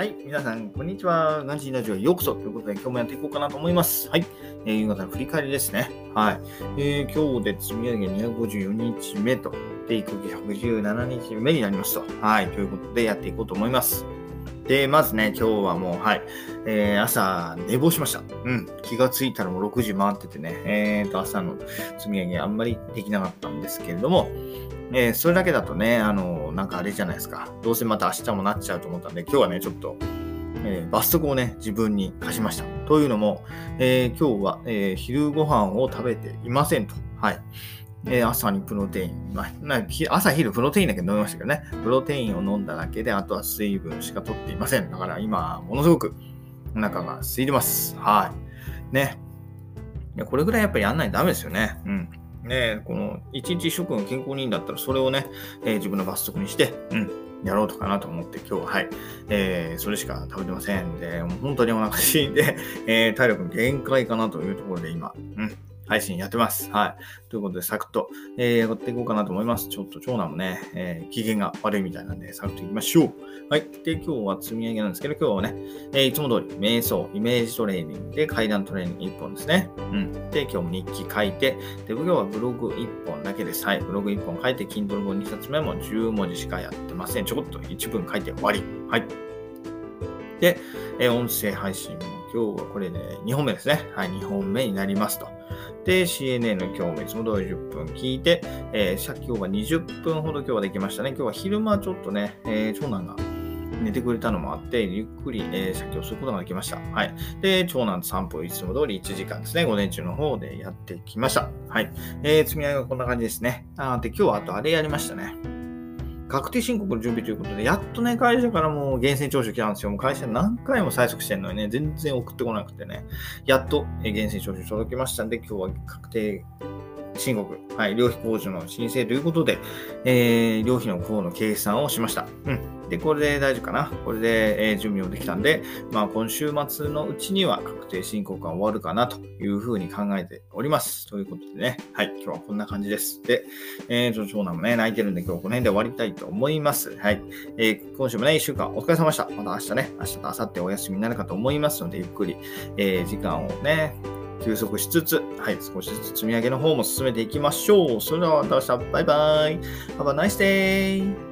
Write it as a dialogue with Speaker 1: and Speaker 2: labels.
Speaker 1: はい、皆さん、こんにちは。ガンジーラジオへようこそということで、今日もやっていこうかなと思います。はい、えー、夕方の振り返りですね。はい、えー、今日で積み上げ254日目と、で、育休117日目になりますと。はい、ということでやっていこうと思います。で、まずね、今日はもう、はい、えー、朝寝坊しました。うん、気がついたらもう6時回っててね、えーと、朝の積み上げあんまりできなかったんですけれども、えー、それだけだとね、あの、なんかあれじゃないですか。どうせまた明日もなっちゃうと思ったんで、今日はね、ちょっと、えー、罰則をね、自分に課しました。というのも、えー、今日は、えー、昼ご飯を食べていませんと。はい。えー、朝にプロテイン、まあ、朝昼プロテインだけ飲みましたけどね、プロテインを飲んだだけで、あとは水分しか取っていません。だから今、ものすごくお腹が空いてます。はい。ね。これぐらいやっぱりやんないとダメですよね。うん。ね、この一日食が健康にいいんだったら、それをね、えー、自分の罰則にして、うん、やろうとかなと思って、今日は、はい、えー、それしか食べてませんで、本当にお腹すいて、えー、体力限界かなというところで今、うん、配信やってます。はい。ということで、サクッと、えー、やっていこうかなと思います。ちょっと長男もね、えー、機嫌が悪いみたいなんで、サクッといきましょう。はい。で、今日は積み上げなんですけど、今日はね、えー、いつも通り、瞑想、イメージトレーニングで階段トレーニング1本ですね。うん。で、今日も日記書いて、で、今日はブログ1本だけです。はい。ブログ1本書いて、Kindle 本2冊目も10文字しかやってません。ちょこっと1文書いて終わり。はい。で、え音声配信も今日はこれで、ね、2本目ですね。はい、2本目になりますと。で、CNN の今日もいつも通り10分聞いて、えー、今日は20分ほど今日はできましたね。今日は昼間ちょっとね、えー、長男が寝てくれたのもあって、ゆっくり、えー、写経することができました。はい。で、長男と散歩いつも通り1時間ですね、午前中の方でやってきました。はい。えー、積み上げはこんな感じですね。あで、今日はあとあれやりましたね。確定申告の準備ということで、やっとね、会社からもう源泉徴収来たんですよ。もう会社何回も催促してんのにね、全然送ってこなくてね、やっと源泉徴収届きましたんで、今日は確定申告、はい、料費控除の申請ということで、えー、料費の項の計算をしました。うん。で、これで大丈夫かな？これで、えー、準備もできたんで、まあ、今週末のうちには確定申告が終わるかなというふうに考えております。ということでね、はい、今日はこんな感じです。で、えー、長男もね、泣いてるんで今日この辺で終わりたいと思います。はい。えー、今週もね、一週間お疲れ様でした。また明日ね、明日と明後日お休みになるかと思いますので、ゆっくり、えー、時間をね、休息しつつ、はい、少しずつ積み上げの方も進めていきましょう。それではまた明日、バイバイ。Have a nice day!